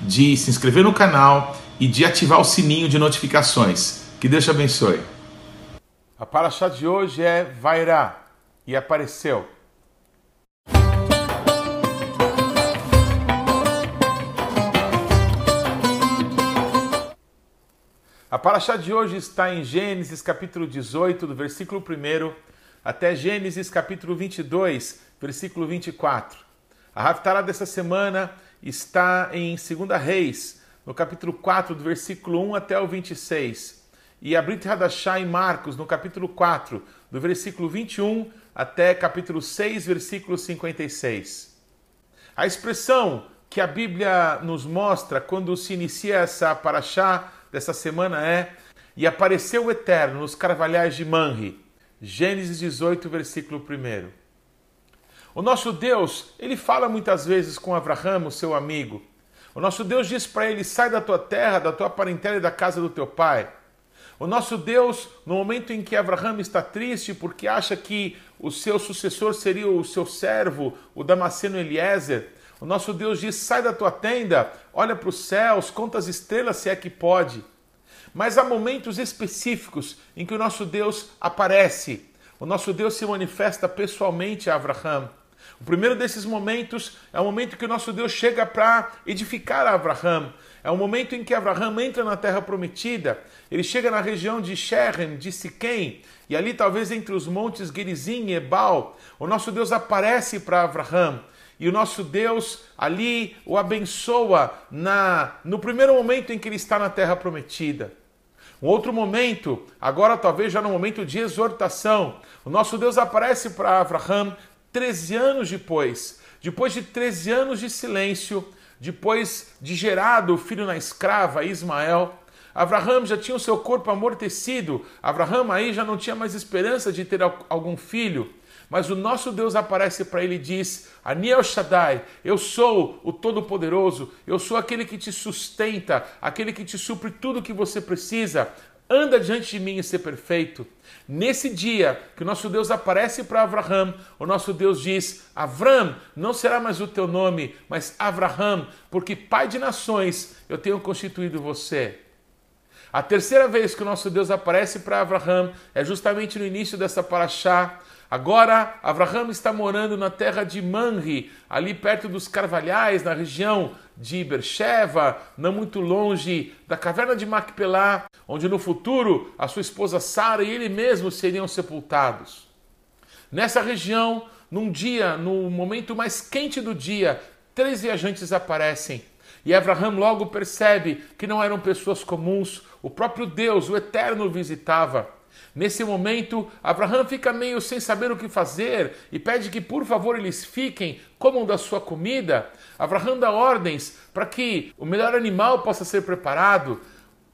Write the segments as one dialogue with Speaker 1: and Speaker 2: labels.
Speaker 1: de se inscrever no canal e de ativar o sininho de notificações. Que Deus te abençoe. A paraxá de hoje é Vairá e apareceu. A paraxá de hoje está em Gênesis capítulo 18, do versículo 1 até Gênesis capítulo 22, versículo 24. A Haftarah dessa semana está em 2 Reis, no capítulo 4, do versículo 1 até o 26. E a Brit Hadashah em Marcos, no capítulo 4, do versículo 21 até capítulo 6, versículo 56. A expressão que a Bíblia nos mostra quando se inicia essa paraxá dessa semana é E apareceu o Eterno nos carvalhais de Manri. Gênesis 18, versículo 1. O nosso Deus, ele fala muitas vezes com Abraão, o seu amigo. O nosso Deus diz para ele: sai da tua terra, da tua parentela e da casa do teu pai. O nosso Deus, no momento em que Abraão está triste porque acha que o seu sucessor seria o seu servo, o Damasceno Eliezer, o nosso Deus diz: sai da tua tenda, olha para os céus, conta as estrelas se é que pode. Mas há momentos específicos em que o nosso Deus aparece, o nosso Deus se manifesta pessoalmente a Abraão. O primeiro desses momentos é o momento que o nosso Deus chega para edificar Abraão. É o momento em que Abraão entra na terra prometida. Ele chega na região de Shechem, de Siquém, e ali talvez entre os montes Gerizim e Ebal, o nosso Deus aparece para Abraão. E o nosso Deus ali o abençoa na no primeiro momento em que ele está na terra prometida. Um outro momento, agora talvez já no momento de exortação, o nosso Deus aparece para Abraão 13 anos depois, depois de 13 anos de silêncio, depois de gerado o filho na escrava, Ismael, Abraham já tinha o seu corpo amortecido, Abraham aí já não tinha mais esperança de ter algum filho. Mas o nosso Deus aparece para ele e diz: Aniel Shaddai, eu sou o Todo-Poderoso, eu sou aquele que te sustenta, aquele que te supre tudo o que você precisa anda diante de mim e ser perfeito. Nesse dia que o nosso Deus aparece para Abraão, o nosso Deus diz: Avram, não será mais o teu nome, mas Abraham, porque pai de nações eu tenho constituído você. A terceira vez que o nosso Deus aparece para Abraão é justamente no início dessa paraxá, Agora, Abraão está morando na terra de Manri, ali perto dos Carvalhais, na região de Bercheva, não muito longe da caverna de Macpelá, onde no futuro a sua esposa Sara e ele mesmo seriam sepultados. Nessa região, num dia, no momento mais quente do dia, três viajantes aparecem. E Abraão logo percebe que não eram pessoas comuns, o próprio Deus, o Eterno, visitava. Nesse momento, Abraão fica meio sem saber o que fazer e pede que por favor eles fiquem, comam da sua comida. Abraão dá ordens para que o melhor animal possa ser preparado.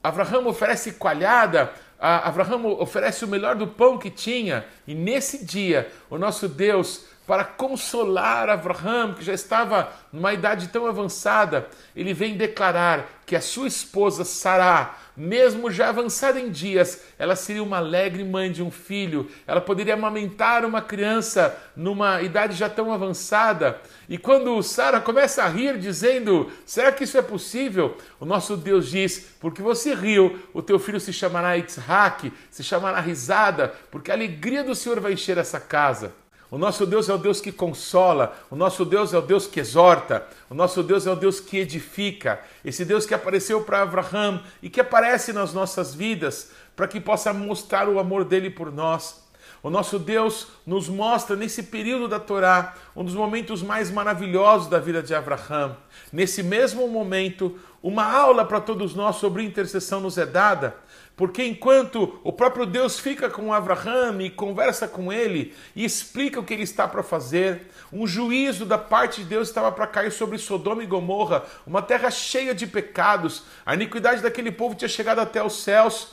Speaker 1: Abraão oferece coalhada, Abraão oferece o melhor do pão que tinha, e nesse dia, o nosso Deus para consolar Abraão, que já estava numa idade tão avançada, ele vem declarar que a sua esposa Sará, mesmo já avançada em dias, ela seria uma alegre mãe de um filho, ela poderia amamentar uma criança numa idade já tão avançada. E quando Sara começa a rir, dizendo: Será que isso é possível? O nosso Deus diz: Porque você riu, o teu filho se chamará Itzhak, se chamará risada, porque a alegria do Senhor vai encher essa casa. O nosso Deus é o Deus que consola, o nosso Deus é o Deus que exorta, o nosso Deus é o Deus que edifica. Esse Deus que apareceu para Abraão e que aparece nas nossas vidas para que possa mostrar o amor dele por nós. O nosso Deus nos mostra nesse período da Torá um dos momentos mais maravilhosos da vida de Abraão. Nesse mesmo momento, uma aula para todos nós sobre intercessão nos é dada, porque enquanto o próprio Deus fica com Abraão e conversa com ele e explica o que ele está para fazer, um juízo da parte de Deus estava para cair sobre Sodoma e Gomorra, uma terra cheia de pecados. A iniquidade daquele povo tinha chegado até os céus.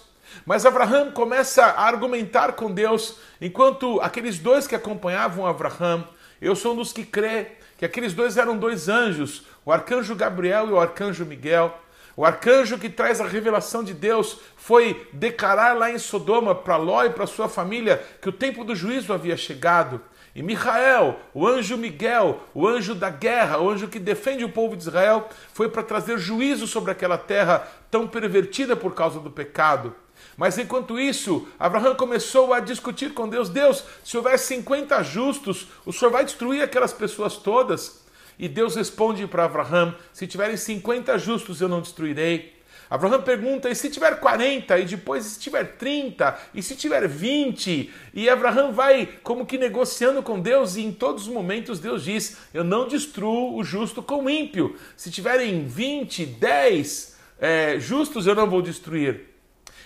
Speaker 1: Mas Abraão começa a argumentar com Deus, enquanto aqueles dois que acompanhavam Abraão, eu sou um dos que crê que aqueles dois eram dois anjos, o arcanjo Gabriel e o arcanjo Miguel. O arcanjo que traz a revelação de Deus foi declarar lá em Sodoma para Ló e para sua família que o tempo do juízo havia chegado. E Michael, o anjo Miguel, o anjo da guerra, o anjo que defende o povo de Israel, foi para trazer juízo sobre aquela terra tão pervertida por causa do pecado. Mas enquanto isso, Abraão começou a discutir com Deus: Deus, se houver 50 justos, o senhor vai destruir aquelas pessoas todas? E Deus responde para Abraão: Se tiverem 50 justos, eu não destruirei. Abraão pergunta: e se tiver 40? E depois, se tiver 30? E se tiver 20? E Abraão vai como que negociando com Deus, e em todos os momentos Deus diz: Eu não destruo o justo com o ímpio. Se tiverem 20, 10 é, justos, eu não vou destruir.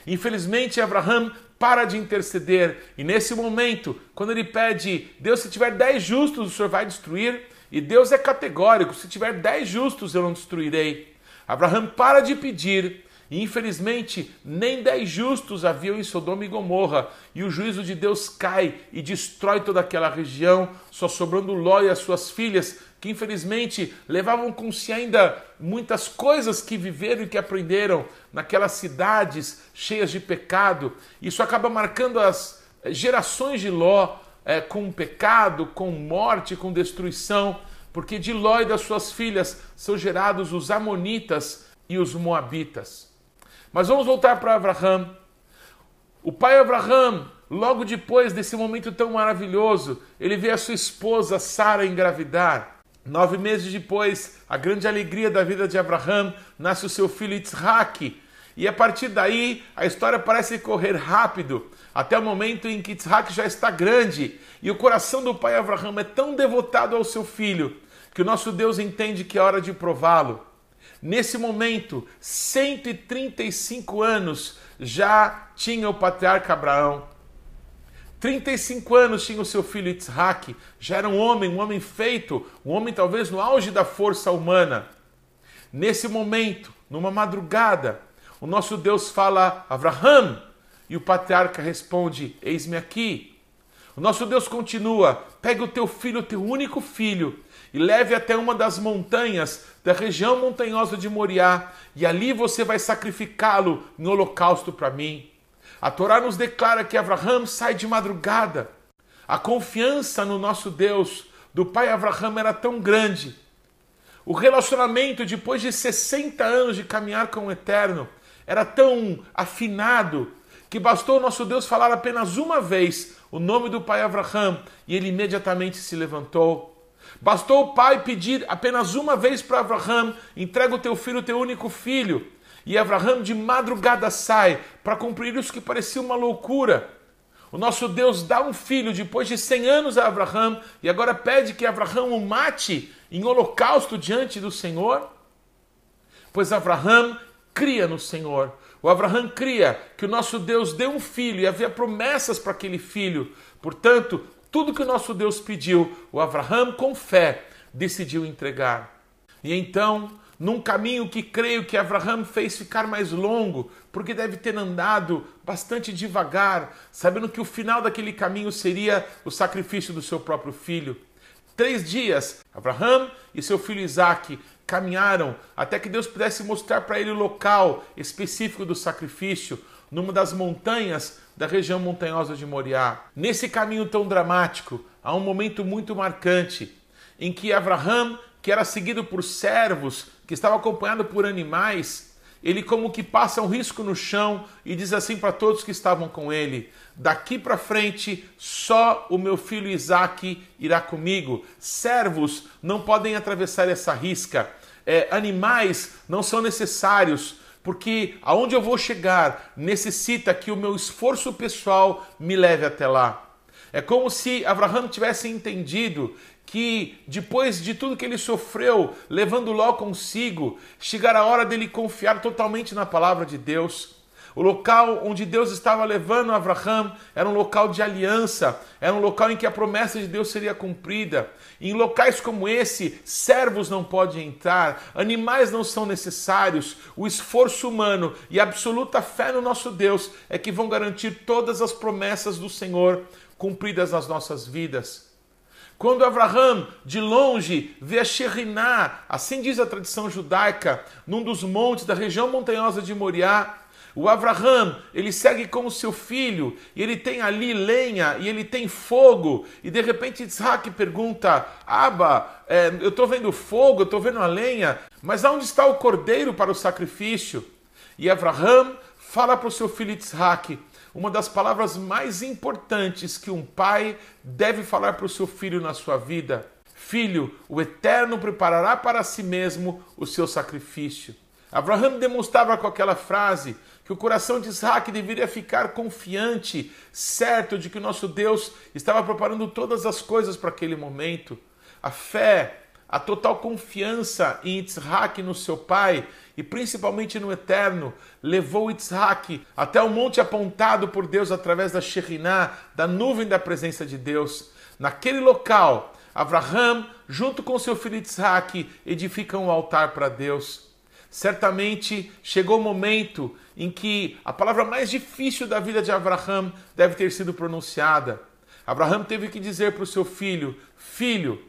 Speaker 1: Infelizmente, Abraão para de interceder, e nesse momento, quando ele pede, Deus, se tiver 10 justos, o Senhor vai destruir, e Deus é categórico: se tiver 10 justos, eu não destruirei. Abraão para de pedir, e infelizmente nem dez justos haviam em Sodoma e Gomorra, e o juízo de Deus cai e destrói toda aquela região, só sobrando Ló e as suas filhas, que infelizmente levavam com si ainda muitas coisas que viveram e que aprenderam naquelas cidades cheias de pecado. Isso acaba marcando as gerações de Ló é, com pecado, com morte, com destruição, porque de Ló e das suas filhas são gerados os Amonitas e os Moabitas. Mas vamos voltar para Abraão. O pai Abraão, logo depois desse momento tão maravilhoso, ele vê a sua esposa Sara engravidar. Nove meses depois, a grande alegria da vida de Abraão, nasce o seu filho Isaac. E a partir daí, a história parece correr rápido, até o momento em que Isaac já está grande. E o coração do pai Abraão é tão devotado ao seu filho, que o nosso Deus entende que é hora de prová-lo. Nesse momento, 135 anos já tinha o patriarca Abraão. 35 anos tinha o seu filho Isaac, já era um homem, um homem feito, um homem talvez no auge da força humana. Nesse momento, numa madrugada, o nosso Deus fala Abraham e o patriarca responde: Eis-me aqui. O nosso Deus continua: Pega o teu filho, o teu único filho, e leve até uma das montanhas da região montanhosa de Moriá, e ali você vai sacrificá-lo em holocausto para mim. A Torá nos declara que Abraão sai de madrugada. A confiança no nosso Deus do pai Abraão era tão grande. O relacionamento, depois de 60 anos de caminhar com o Eterno, era tão afinado que bastou o nosso Deus falar apenas uma vez o nome do pai Abraão e ele imediatamente se levantou. Bastou o pai pedir apenas uma vez para Abraão: entrega o teu filho, o teu único filho. E Abraão de madrugada sai para cumprir isso que parecia uma loucura. O nosso Deus dá um filho depois de 100 anos a Abraão e agora pede que Abraão o mate em holocausto diante do Senhor? Pois Abraão cria no Senhor. O Abraão cria que o nosso Deus deu um filho e havia promessas para aquele filho. Portanto, tudo que o nosso Deus pediu, o Abraão, com fé, decidiu entregar. E então num caminho que creio que Abraão fez ficar mais longo, porque deve ter andado bastante devagar, sabendo que o final daquele caminho seria o sacrifício do seu próprio filho. Três dias, Abraão e seu filho Isaac caminharam até que Deus pudesse mostrar para ele o local específico do sacrifício, numa das montanhas da região montanhosa de Moriá. Nesse caminho tão dramático, há um momento muito marcante em que Abraão que era seguido por servos, que estava acompanhado por animais, ele como que passa um risco no chão e diz assim para todos que estavam com ele: Daqui para frente, só o meu filho Isaac irá comigo. Servos não podem atravessar essa risca. É, animais não são necessários, porque aonde eu vou chegar necessita que o meu esforço pessoal me leve até lá. É como se Abraão tivesse entendido que depois de tudo que ele sofreu, levando Ló consigo, chegará a hora dele confiar totalmente na palavra de Deus. O local onde Deus estava levando Abraão era um local de aliança, era um local em que a promessa de Deus seria cumprida. Em locais como esse, servos não podem entrar, animais não são necessários, o esforço humano e a absoluta fé no nosso Deus é que vão garantir todas as promessas do Senhor cumpridas nas nossas vidas. Quando Abraão, de longe, vê a Sheriná, assim diz a tradição judaica, num dos montes da região montanhosa de Moriá, o Abraham, ele segue como seu filho, e ele tem ali lenha, e ele tem fogo, e de repente Isaac pergunta, Aba, é, eu estou vendo fogo, eu estou vendo a lenha, mas onde está o cordeiro para o sacrifício? E Abraham fala para o seu filho Isaac, uma das palavras mais importantes que um pai deve falar para o seu filho na sua vida. Filho, o Eterno preparará para si mesmo o seu sacrifício. Abraham demonstrava com aquela frase que o coração de Isaac deveria ficar confiante, certo de que nosso Deus estava preparando todas as coisas para aquele momento. A fé, a total confiança em Isaac no seu pai e principalmente no eterno, levou Isaac até o monte apontado por Deus através da Shekhinah, da nuvem da presença de Deus. Naquele local, Abraham, junto com seu filho Isaac, edificam um altar para Deus. Certamente chegou o momento em que a palavra mais difícil da vida de Abraão deve ter sido pronunciada. Abraão teve que dizer para o seu filho: Filho,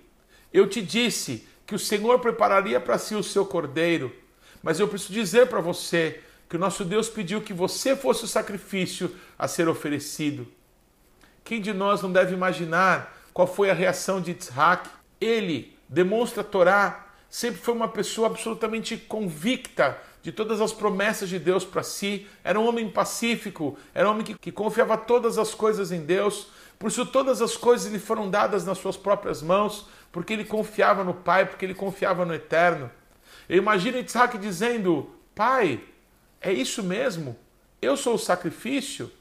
Speaker 1: eu te disse que o Senhor prepararia para si o seu cordeiro, mas eu preciso dizer para você que o nosso Deus pediu que você fosse o sacrifício a ser oferecido. Quem de nós não deve imaginar qual foi a reação de Isaac? Ele demonstra a Torá sempre foi uma pessoa absolutamente convicta de todas as promessas de Deus para si, era um homem pacífico, era um homem que, que, confiava todas as coisas em Deus, por isso todas as coisas lhe foram dadas nas suas próprias mãos, porque ele confiava no Pai, porque ele confiava no Eterno. Eu imagino Isaac dizendo: Pai, é isso mesmo? Eu sou o sacrifício?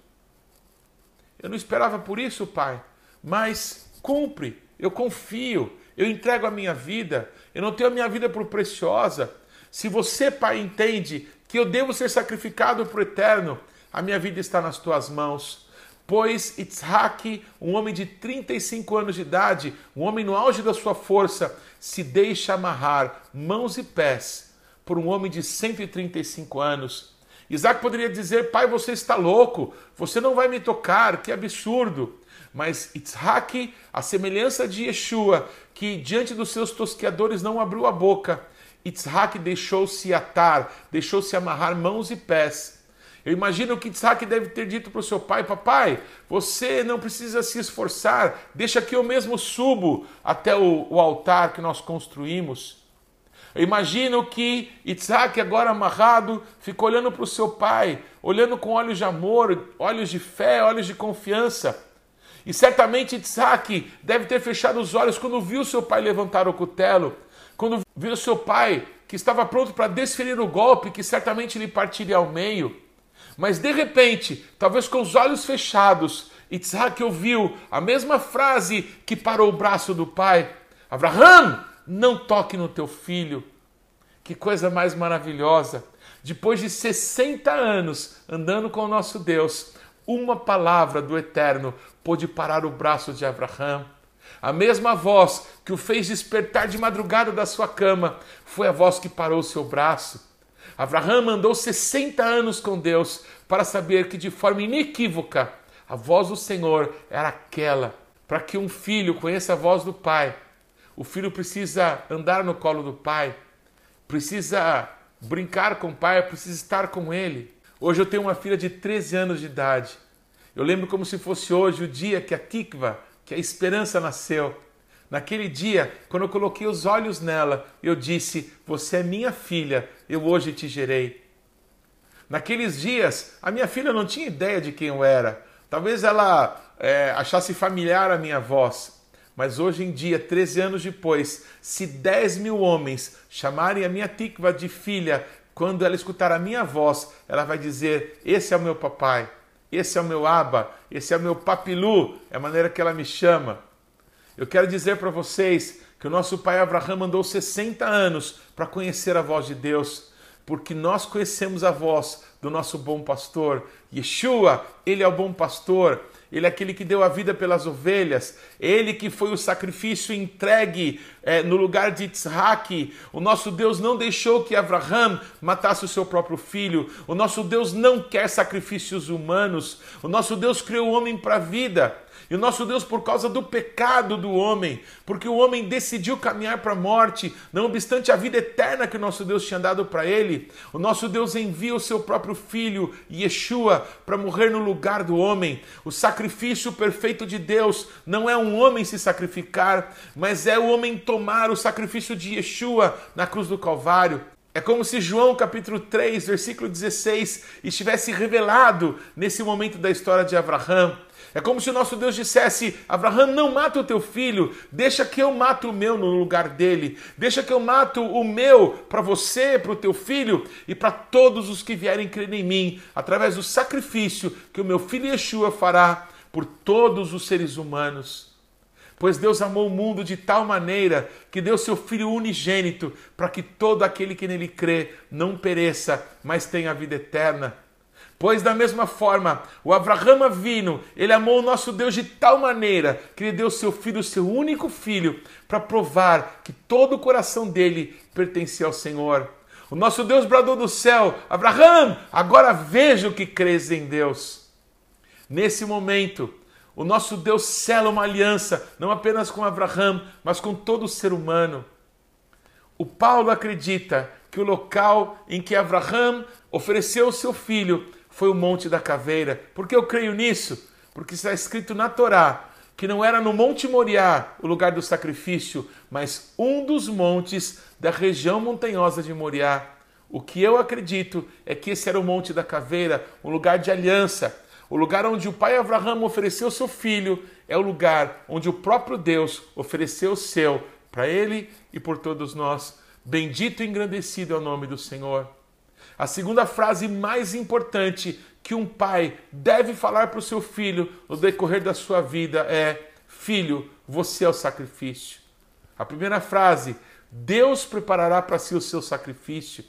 Speaker 1: Eu não esperava por isso, Pai, mas cumpre, eu confio, eu entrego a minha vida, eu não tenho a minha vida por preciosa. Se você, Pai, entende que eu devo ser sacrificado para o eterno, a minha vida está nas tuas mãos. Pois Isaac, um homem de 35 anos de idade, um homem no auge da sua força, se deixa amarrar mãos e pés por um homem de 135 anos. Isaac poderia dizer: Pai, você está louco, você não vai me tocar, que absurdo. Mas Isaac, a semelhança de Yeshua, que diante dos seus tosqueadores não abriu a boca, Isaac deixou-se atar, deixou-se amarrar mãos e pés. Eu imagino que Isaac deve ter dito para o seu pai: Papai, você não precisa se esforçar, deixa que eu mesmo subo até o, o altar que nós construímos. Eu imagino que Isaac, agora amarrado, ficou olhando para o seu pai, olhando com olhos de amor, olhos de fé, olhos de confiança. E certamente Isaac deve ter fechado os olhos quando viu seu pai levantar o cutelo, quando viu seu pai que estava pronto para desferir o golpe que certamente lhe partiria ao meio. Mas de repente, talvez com os olhos fechados, Isaac ouviu a mesma frase que parou o braço do pai: Abraham, não toque no teu filho. Que coisa mais maravilhosa! Depois de 60 anos andando com o nosso Deus, uma palavra do Eterno pôde parar o braço de Abraão. A mesma voz que o fez despertar de madrugada da sua cama foi a voz que parou seu braço. Abraão andou 60 anos com Deus para saber que de forma inequívoca a voz do Senhor era aquela. Para que um filho conheça a voz do Pai, o filho precisa andar no colo do Pai, precisa brincar com o Pai, precisa estar com Ele. Hoje eu tenho uma filha de 13 anos de idade. Eu lembro como se fosse hoje o dia que a Tikva, que a esperança nasceu. Naquele dia, quando eu coloquei os olhos nela, eu disse: Você é minha filha, eu hoje te gerei. Naqueles dias, a minha filha não tinha ideia de quem eu era. Talvez ela é, achasse familiar a minha voz. Mas hoje em dia, 13 anos depois, se 10 mil homens chamarem a minha Tikva de filha, quando ela escutar a minha voz, ela vai dizer: Esse é o meu papai. Esse é o meu aba, esse é o meu papilu, é a maneira que ela me chama. Eu quero dizer para vocês que o nosso pai Abraão andou 60 anos para conhecer a voz de Deus, porque nós conhecemos a voz do nosso bom pastor. Yeshua, ele é o bom pastor. Ele é aquele que deu a vida pelas ovelhas, ele que foi o sacrifício entregue é, no lugar de Isaac. O nosso Deus não deixou que Abraão matasse o seu próprio filho. O nosso Deus não quer sacrifícios humanos. O nosso Deus criou o homem para a vida. E o nosso Deus, por causa do pecado do homem, porque o homem decidiu caminhar para a morte, não obstante a vida eterna que o nosso Deus tinha dado para ele, o nosso Deus envia o seu próprio filho, Yeshua, para morrer no lugar do homem. O sacrifício perfeito de Deus não é um homem se sacrificar, mas é o homem tomar o sacrifício de Yeshua na cruz do Calvário. É como se João capítulo 3, versículo 16, estivesse revelado nesse momento da história de Abraão. É como se o nosso Deus dissesse: Abraão, não mata o teu filho, deixa que eu mato o meu no lugar dele, deixa que eu mato o meu para você, para o teu filho e para todos os que vierem crer em mim, através do sacrifício que o meu filho Yeshua fará por todos os seres humanos. Pois Deus amou o mundo de tal maneira que deu seu Filho unigênito para que todo aquele que nele crê não pereça, mas tenha a vida eterna. Pois da mesma forma, o Abraão Avino, ele amou o nosso Deus de tal maneira que ele deu seu filho, seu único filho, para provar que todo o coração dele pertencia ao Senhor. O nosso Deus bradou do céu: Abraão, agora vejo que crês em Deus. Nesse momento, o nosso Deus sela uma aliança, não apenas com Abraão, mas com todo o ser humano. O Paulo acredita que o local em que Abraão ofereceu o seu filho foi o Monte da Caveira. Por que eu creio nisso? Porque está escrito na Torá que não era no Monte Moriá o lugar do sacrifício, mas um dos montes da região montanhosa de Moriá. O que eu acredito é que esse era o Monte da Caveira, um lugar de aliança, o lugar onde o pai Abraão ofereceu seu filho, é o lugar onde o próprio Deus ofereceu o seu para ele e por todos nós. Bendito e engrandecido é o nome do Senhor. A segunda frase mais importante que um pai deve falar para o seu filho no decorrer da sua vida é: Filho, você é o sacrifício. A primeira frase: Deus preparará para si o seu sacrifício.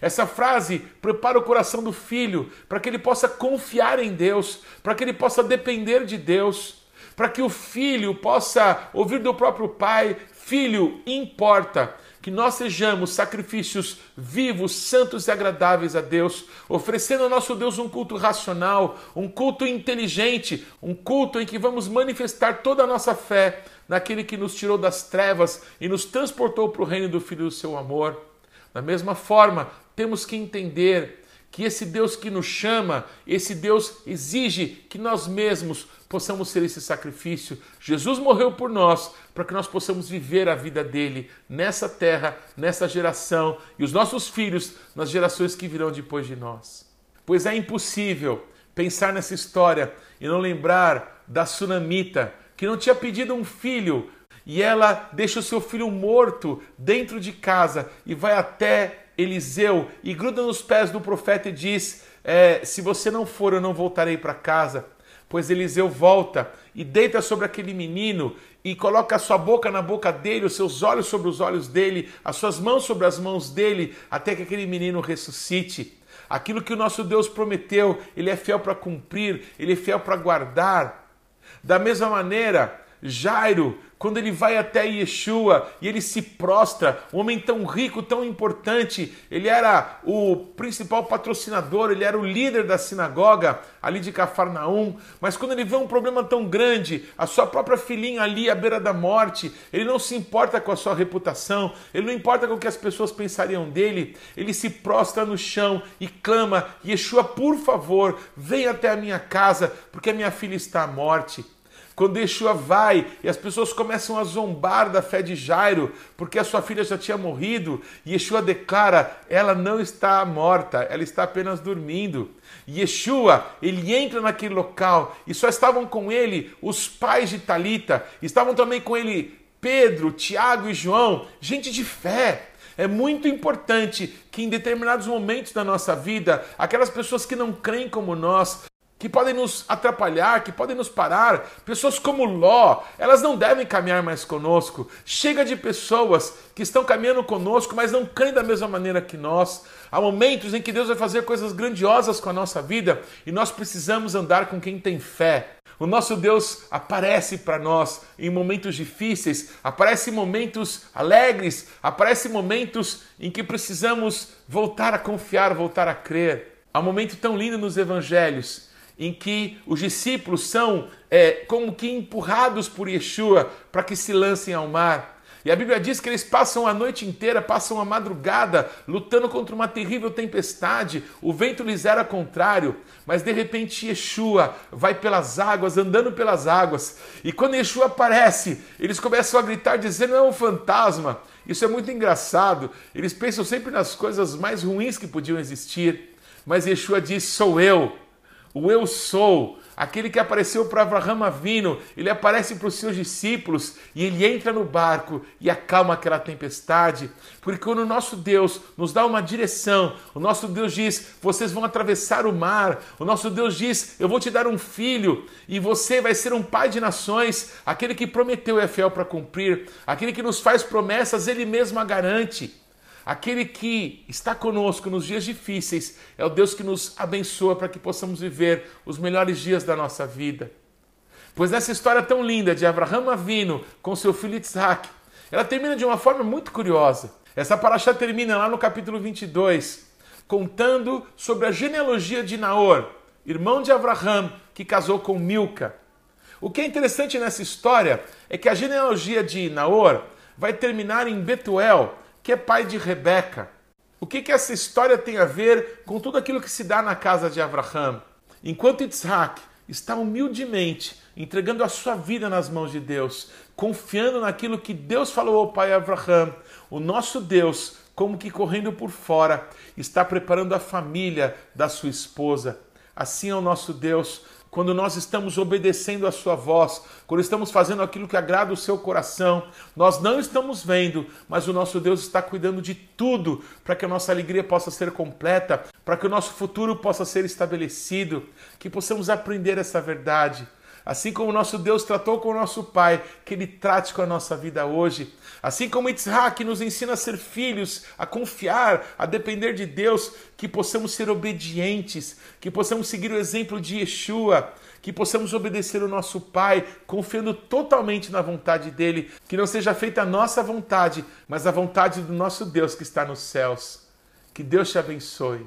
Speaker 1: Essa frase prepara o coração do filho para que ele possa confiar em Deus, para que ele possa depender de Deus, para que o filho possa ouvir do próprio pai: Filho, importa que nós sejamos sacrifícios vivos, santos e agradáveis a Deus, oferecendo ao nosso Deus um culto racional, um culto inteligente, um culto em que vamos manifestar toda a nossa fé naquele que nos tirou das trevas e nos transportou para o reino do Filho do seu amor. Da mesma forma, temos que entender que esse Deus que nos chama, esse Deus exige que nós mesmos possamos ser esse sacrifício. Jesus morreu por nós para que nós possamos viver a vida dele nessa terra, nessa geração e os nossos filhos nas gerações que virão depois de nós. Pois é impossível pensar nessa história e não lembrar da sunamita que não tinha pedido um filho e ela deixa o seu filho morto dentro de casa e vai até Eliseu e gruda nos pés do profeta e diz: é, Se você não for, eu não voltarei para casa. Pois Eliseu volta e deita sobre aquele menino e coloca a sua boca na boca dele, os seus olhos sobre os olhos dele, as suas mãos sobre as mãos dele, até que aquele menino ressuscite. Aquilo que o nosso Deus prometeu, ele é fiel para cumprir, ele é fiel para guardar. Da mesma maneira, Jairo quando ele vai até Yeshua e ele se prostra, um homem tão rico, tão importante, ele era o principal patrocinador, ele era o líder da sinagoga ali de Cafarnaum, mas quando ele vê um problema tão grande, a sua própria filhinha ali à beira da morte, ele não se importa com a sua reputação, ele não importa com o que as pessoas pensariam dele, ele se prostra no chão e clama: Yeshua, por favor, venha até a minha casa, porque a minha filha está à morte. Quando Yeshua vai e as pessoas começam a zombar da fé de Jairo, porque a sua filha já tinha morrido, Yeshua declara: ela não está morta, ela está apenas dormindo. Yeshua, ele entra naquele local e só estavam com ele os pais de Talita, estavam também com ele Pedro, Tiago e João, gente de fé. É muito importante que em determinados momentos da nossa vida, aquelas pessoas que não creem como nós, que podem nos atrapalhar, que podem nos parar. Pessoas como Ló, elas não devem caminhar mais conosco. Chega de pessoas que estão caminhando conosco, mas não creem da mesma maneira que nós. Há momentos em que Deus vai fazer coisas grandiosas com a nossa vida e nós precisamos andar com quem tem fé. O nosso Deus aparece para nós em momentos difíceis, aparece em momentos alegres, aparece em momentos em que precisamos voltar a confiar, voltar a crer. Há um momento tão lindo nos evangelhos em que os discípulos são é, como que empurrados por Yeshua para que se lancem ao mar. E a Bíblia diz que eles passam a noite inteira, passam a madrugada, lutando contra uma terrível tempestade, o vento lhes era contrário, mas de repente Yeshua vai pelas águas, andando pelas águas, e quando Yeshua aparece, eles começam a gritar, dizendo: é um fantasma. Isso é muito engraçado, eles pensam sempre nas coisas mais ruins que podiam existir, mas Yeshua diz: sou eu, o eu sou aquele que apareceu para Abraão Avino, ele aparece para os seus discípulos e ele entra no barco e acalma aquela tempestade. Porque quando o nosso Deus nos dá uma direção, o nosso Deus diz: vocês vão atravessar o mar, o nosso Deus diz: eu vou te dar um filho e você vai ser um pai de nações. Aquele que prometeu é fiel para cumprir, aquele que nos faz promessas, ele mesmo a garante. Aquele que está conosco nos dias difíceis é o Deus que nos abençoa para que possamos viver os melhores dias da nossa vida. Pois nessa história tão linda de Abraão Avino com seu filho Isaac, ela termina de uma forma muito curiosa. Essa paraxá termina lá no capítulo 22, contando sobre a genealogia de Naor, irmão de Abraão, que casou com Milca. O que é interessante nessa história é que a genealogia de Naor vai terminar em Betuel, que é pai de Rebeca. O que, que essa história tem a ver com tudo aquilo que se dá na casa de Abraão? Enquanto Isaac está humildemente entregando a sua vida nas mãos de Deus, confiando naquilo que Deus falou ao pai Abraão, o nosso Deus, como que correndo por fora, está preparando a família da sua esposa. Assim é o nosso Deus, quando nós estamos obedecendo a Sua voz, quando estamos fazendo aquilo que agrada o seu coração, nós não estamos vendo, mas o nosso Deus está cuidando de tudo para que a nossa alegria possa ser completa, para que o nosso futuro possa ser estabelecido, que possamos aprender essa verdade. Assim como nosso Deus tratou com o nosso Pai, que Ele trate com a nossa vida hoje. Assim como Yitzhak nos ensina a ser filhos, a confiar, a depender de Deus, que possamos ser obedientes, que possamos seguir o exemplo de Yeshua, que possamos obedecer o nosso Pai, confiando totalmente na vontade dEle, que não seja feita a nossa vontade, mas a vontade do nosso Deus que está nos céus. Que Deus te abençoe.